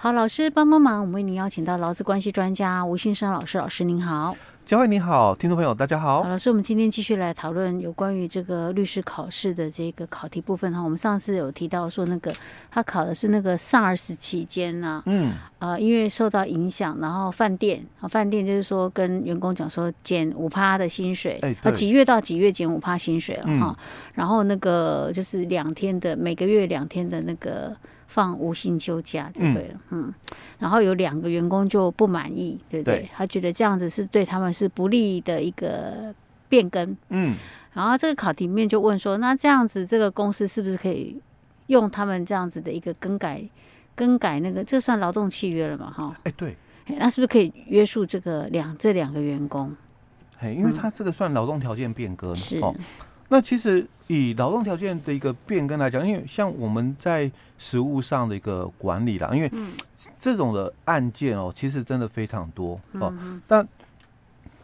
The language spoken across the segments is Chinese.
好，老师帮帮忙，我们为您邀请到劳资关系专家吴信生老师，老师您好。佳慧你好，听众朋友大家好。好，老师，我们今天继续来讨论有关于这个律师考试的这个考题部分哈。我们上次有提到说，那个他考的是那个 SARS 期间呢，嗯，呃，因为受到影响，然后饭店啊，饭店就是说跟员工讲说减五趴的薪水，哎，他几月到几月减五趴薪水了哈。然后那个就是两天的每个月两天的那个。放无薪休假就对了，嗯，嗯，然后有两个员工就不满意，对不对？对，他觉得这样子是对他们是不利的一个变更，嗯，然后这个考题面就问说，那这样子这个公司是不是可以用他们这样子的一个更改，更改那个这算劳动契约了嘛？哈，哎，对，那是不是可以约束这个两这两个员工？哎，因为他这个算劳动条件变更，是。哦那其实以劳动条件的一个变更来讲，因为像我们在实务上的一个管理啦，因为这种的案件哦，其实真的非常多哦。但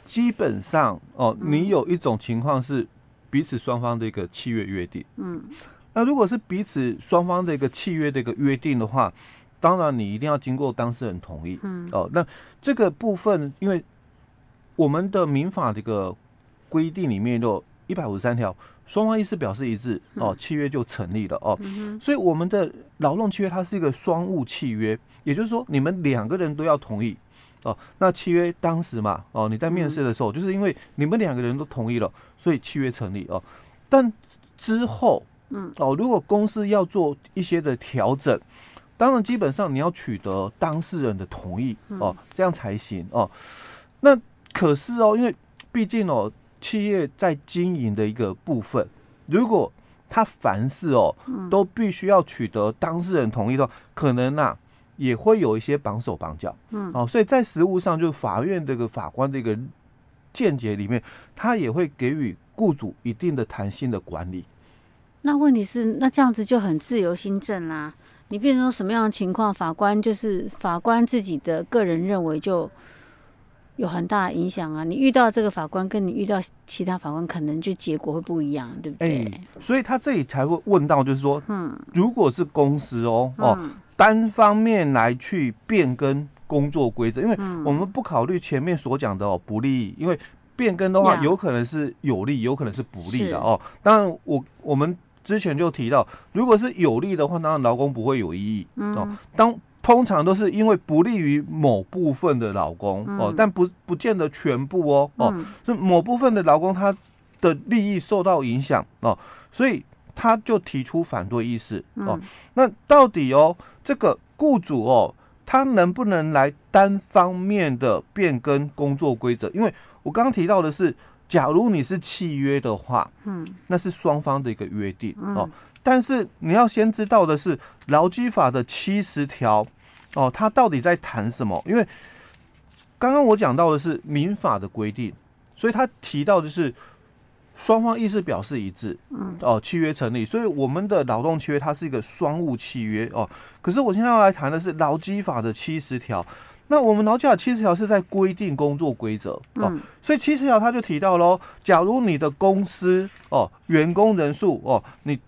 基本上哦，你有一种情况是彼此双方的一个契约约定。嗯。那如果是彼此双方的一个契约的一个约定的话，当然你一定要经过当事人同意。嗯。哦，那这个部分，因为我们的民法这个规定里面就。一百五十三条，双方意思表示一致哦，契约就成立了哦。所以我们的劳动契约它是一个双务契约，也就是说你们两个人都要同意哦。那契约当时嘛哦，你在面试的时候，就是因为你们两个人都同意了，所以契约成立哦。但之后，嗯哦，如果公司要做一些的调整，当然基本上你要取得当事人的同意哦，这样才行哦。那可是哦，因为毕竟哦。企业在经营的一个部分，如果他凡事哦都必须要取得当事人同意的话，可能啊也会有一些绑手绑脚，嗯，哦，所以在实务上，就法院这个法官的一个见解里面，他也会给予雇主一定的弹性的管理。那问题是，那这样子就很自由心证啦。你变成什么样的情况，法官就是法官自己的个人认为就。有很大的影响啊！你遇到这个法官，跟你遇到其他法官，可能就结果会不一样，对不对？欸、所以他这里才会问到，就是说，嗯，如果是公司哦、嗯、哦单方面来去变更工作规则，因为我们不考虑前面所讲的哦不利，因为变更的话有可能是有利，有可能是不利的哦。当然，我我们之前就提到，如果是有利的话，当然劳工不会有异议、嗯、哦。当通常都是因为不利于某部分的劳工哦，但不不见得全部哦哦，是某部分的劳工他的利益受到影响哦，所以他就提出反对意思哦。那到底哦，这个雇主哦，他能不能来单方面的变更工作规则？因为我刚刚提到的是，假如你是契约的话，嗯，那是双方的一个约定哦。但是你要先知道的是，劳基法的七十条哦，它到底在谈什么？因为刚刚我讲到的是民法的规定，所以他提到的是双方意思表示一致，嗯，哦，契约成立，所以我们的劳动契约它是一个双务契约哦。可是我现在要来谈的是劳基法的七十条，那我们劳基法七十条是在规定工作规则哦，所以七十条他就提到喽，假如你的公司哦，员工人数哦，你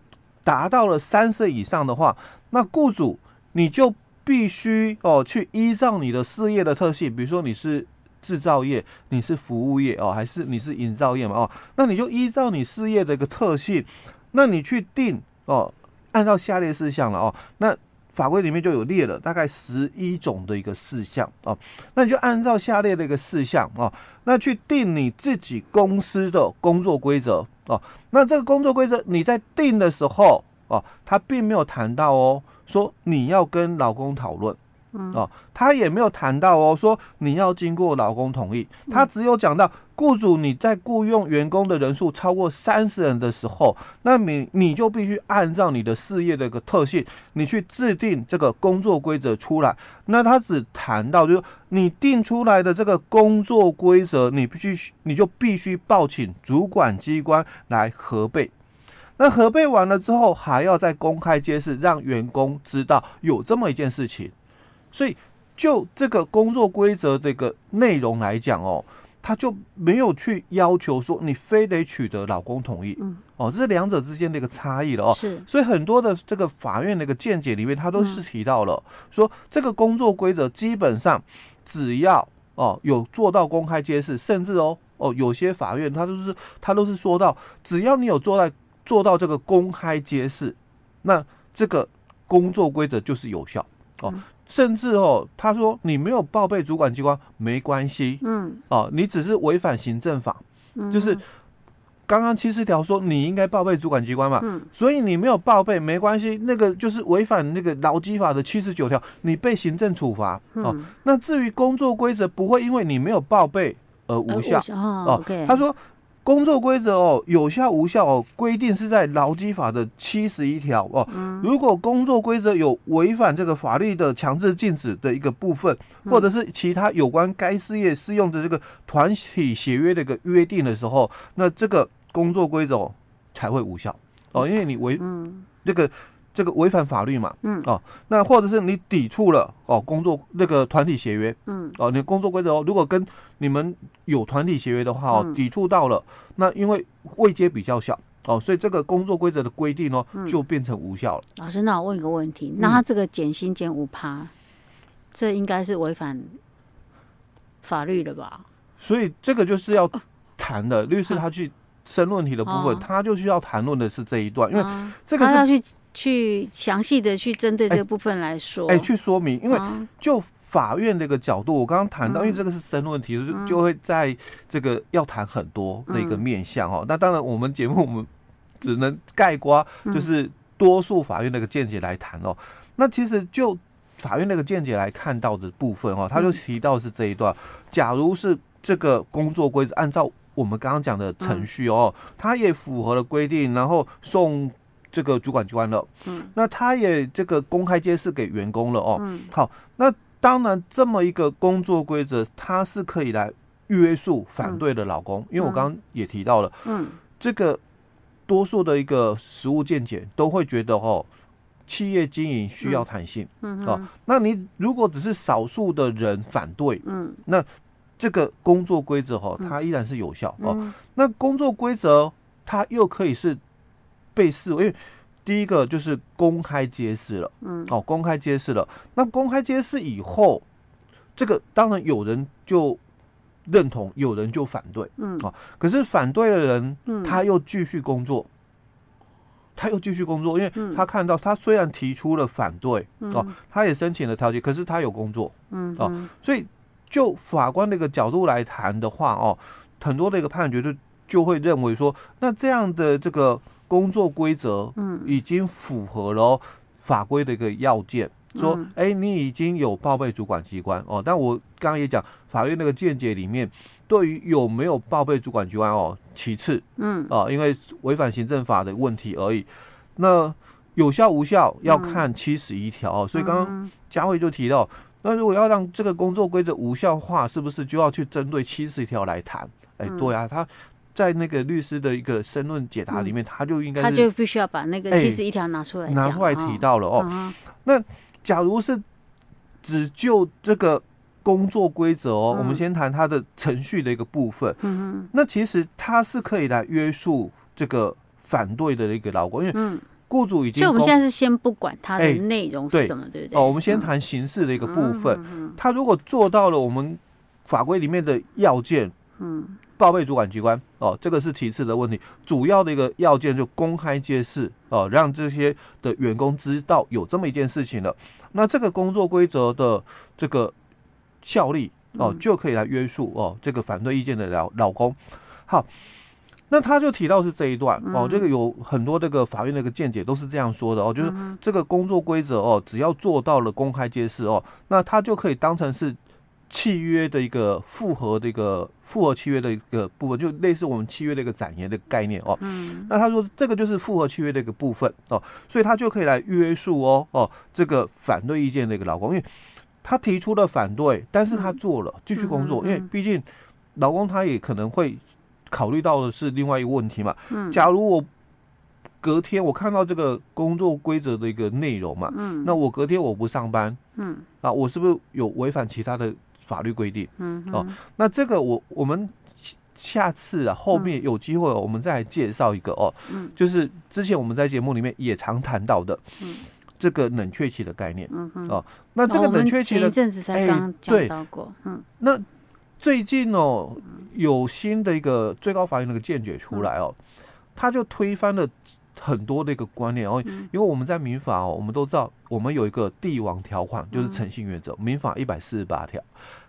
达到了三岁以上的话，那雇主你就必须哦去依照你的事业的特性，比如说你是制造业，你是服务业哦，还是你是营造业嘛哦，那你就依照你事业的一个特性，那你去定哦，按照下列事项了哦，那法规里面就有列了大概十一种的一个事项哦，那你就按照下列的一个事项哦，那去定你自己公司的工作规则。哦，那这个工作规则你在定的时候，哦，他并没有谈到哦，说你要跟老公讨论，嗯，哦，他也没有谈到哦，说你要经过劳工同意，他只有讲到。雇主，你在雇佣员工的人数超过三十人的时候，那你你就必须按照你的事业的一个特性，你去制定这个工作规则出来。那他只谈到，就是你定出来的这个工作规则，你必须你就必须报请主管机关来核备。那核备完了之后，还要再公开揭示，让员工知道有这么一件事情。所以，就这个工作规则这个内容来讲哦。他就没有去要求说你非得取得老公同意，嗯，哦，这是两者之间的一个差异了哦。是，所以很多的这个法院的一个见解里面，他都是提到了说，这个工作规则基本上只要哦有做到公开揭示，甚至哦哦有些法院他都是他都是说到，只要你有做到做到这个公开揭示，那这个工作规则就是有效哦。甚至哦，他说你没有报备主管机关没关系，嗯，哦，你只是违反行政法，嗯，就是刚刚七十条说你应该报备主管机关嘛，嗯，所以你没有报备没关系，那个就是违反那个劳基法的七十九条，你被行政处罚，哦，嗯，那至于工作规则不会因为你没有报备而无效，哦，他说。工作规则哦，有效无效哦，规定是在劳基法的七十一条哦。如果工作规则有违反这个法律的强制禁止的一个部分，或者是其他有关该事业适用的这个团体协约的一个约定的时候，那这个工作规则才会无效哦，因为你违这个。这个违反法律嘛，嗯，哦，那或者是你抵触了哦，工作那个团体协约，嗯，哦，你工作规则哦，如果跟你们有团体协约的话哦，抵触到了，那因为位阶比较小哦，所以这个工作规则的规定哦，就变成无效了。老师，那我问一个问题，那他这个减薪减五趴，这应该是违反法律的吧？所以这个就是要谈的，律师他去申论题的部分，他就需要谈论的是这一段，因为这个是要去。去详细的去针对这部分来说，哎，去说明，因为就法院这个角度，我刚刚谈到，因为这个是深论题，就就会在这个要谈很多的一个面向哦。那当然，我们节目我们只能概括，就是多数法院那个见解来谈哦。那其实就法院那个见解来看到的部分哦，他就提到是这一段，假如是这个工作规则按照我们刚刚讲的程序哦，他也符合了规定，然后送。这个主管机关了，嗯，那他也这个公开揭示给员工了哦，嗯，好，那当然这么一个工作规则，它是可以来约束反对的老公，嗯、因为我刚刚也提到了，嗯，这个多数的一个实务见解都会觉得哦，企业经营需要弹性，嗯，嗯，哦，那你如果只是少数的人反对，嗯，那这个工作规则哈，它依然是有效，嗯、哦，那工作规则它又可以是。被视为，因为第一个就是公开揭示了，嗯，哦，公开揭示了。那公开揭示以后，这个当然有人就认同，有人就反对，嗯，哦，可是反对的人，他又继续工作，他又继续工作，因为他看到他虽然提出了反对，哦，他也申请了调解，可是他有工作，嗯，哦，所以就法官那个角度来谈的话，哦，很多的一个判决就就会认为说，那这样的这个。工作规则，嗯，已经符合了法规的一个要件，嗯、说，哎、欸，你已经有报备主管机关哦。但我刚刚也讲，法院那个见解里面，对于有没有报备主管机关哦，其次，嗯，啊，因为违反行政法的问题而已。那有效无效要看七十一条哦。所以刚刚佳慧就提到，那如果要让这个工作规则无效化，是不是就要去针对七十一条来谈？哎、欸，对啊，他。在那个律师的一个申论解答里面，他就应该他就必须要把那个七十一条拿出来拿出来提到了哦。那假如是只就这个工作规则哦，我们先谈它的程序的一个部分。嗯，那其实它是可以来约束这个反对的一个劳工，因为雇主已经。所以我们现在是先不管它的内容是什么，对不对？哦，我们先谈形式的一个部分。他如果做到了我们法规里面的要件，嗯。报备主管机关哦，这个是其次的问题，主要的一个要件就公开揭示哦，让这些的员工知道有这么一件事情了。那这个工作规则的这个效力哦，就可以来约束哦这个反对意见的老老公。好，那他就提到是这一段哦，这个有很多这个法院的一个见解都是这样说的哦，就是这个工作规则哦，只要做到了公开揭示哦，那他就可以当成是。契约的一个复合的一个复合契约的一个部分，就类似我们契约的一个展延的概念哦。嗯。那他说这个就是复合契约的一个部分哦，所以他就可以来约束哦哦这个反对意见的一个劳工，因为他提出了反对，但是他做了继续工作，因为毕竟劳工他也可能会考虑到的是另外一个问题嘛。嗯。假如我。隔天我看到这个工作规则的一个内容嘛，嗯，那我隔天我不上班，嗯，啊，我是不是有违反其他的法律规定。嗯，哦，那这个我我们下次啊后面有机会我们再来介绍一个哦，嗯，就是之前我们在节目里面也常谈到的，嗯，这个冷却期的概念。嗯哼，哦，那这个冷却期的，前一阵子才刚讲到过。嗯，那最近哦有新的一个最高法院那个见解出来哦，他就推翻了。很多的一个观念哦，因为我们在民法哦，我们都知道我们有一个帝王条款，就是诚信原则，民法一百四十八条。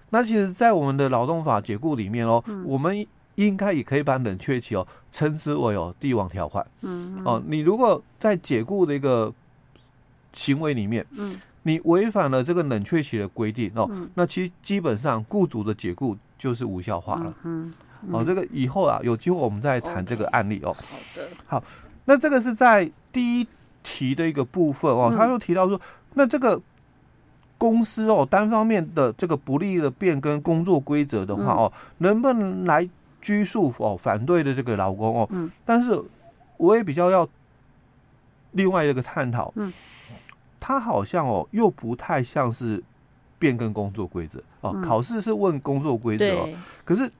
那其实，在我们的劳动法解雇里面哦，我们应该也可以把冷却期哦称之为哦帝王条款。嗯哦，你如果在解雇的一个行为里面，嗯，你违反了这个冷却期的规定哦，那其实基本上雇主的解雇就是无效化了。嗯哦，这个以后啊有机会我们再谈这个案例哦。好的，好。那这个是在第一题的一个部分哦，他就提到说，那这个公司哦单方面的这个不利的变更工作规则的话哦，能不能来拘束哦反对的这个劳工哦？嗯，但是我也比较要另外一个探讨，嗯，他好像哦又不太像是变更工作规则哦，考试是问工作规则哦，可是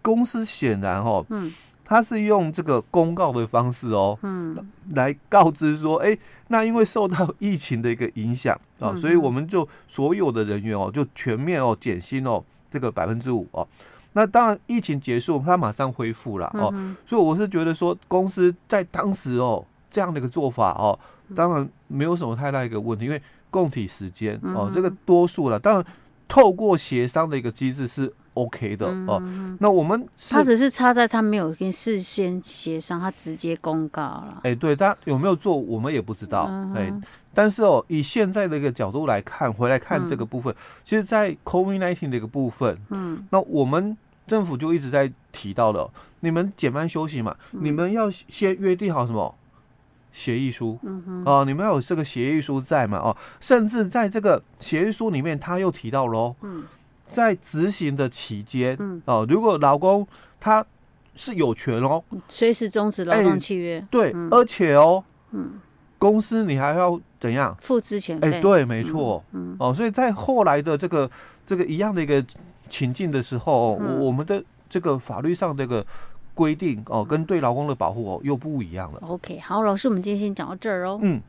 公司显然哦，嗯。他是用这个公告的方式哦，嗯，来告知说，哎、欸，那因为受到疫情的一个影响啊，嗯、所以我们就所有的人员哦，就全面哦减薪哦，这个百分之五哦。那当然疫情结束，他马上恢复了哦。嗯、所以我是觉得说，公司在当时哦这样的一个做法哦，当然没有什么太大一个问题，因为供体时间哦，这个多数了，当然。透过协商的一个机制是 OK 的哦。那我们他只是差在他没有跟事先协商，他直接公告了。哎，对，他有没有做我们也不知道。哎，但是哦，以现在的一个角度来看，回来看这个部分，其实，在 COVID-19 的一个部分，嗯，那我们政府就一直在提到的，你们减班休息嘛，你们要先约定好什么？协议书，哦，你们要有这个协议书在嘛？哦，甚至在这个协议书里面，他又提到喽，嗯，在执行的期间，嗯，哦，如果劳工他是有权哦，随时终止劳动契约，对，而且哦，嗯，公司你还要怎样付之前哎，对，没错，嗯，哦，所以在后来的这个这个一样的一个情境的时候，我我们的这个法律上这个。规定哦，跟对劳工的保护哦又不一样了。OK，好，老师，我们今天先讲到这儿哦。嗯。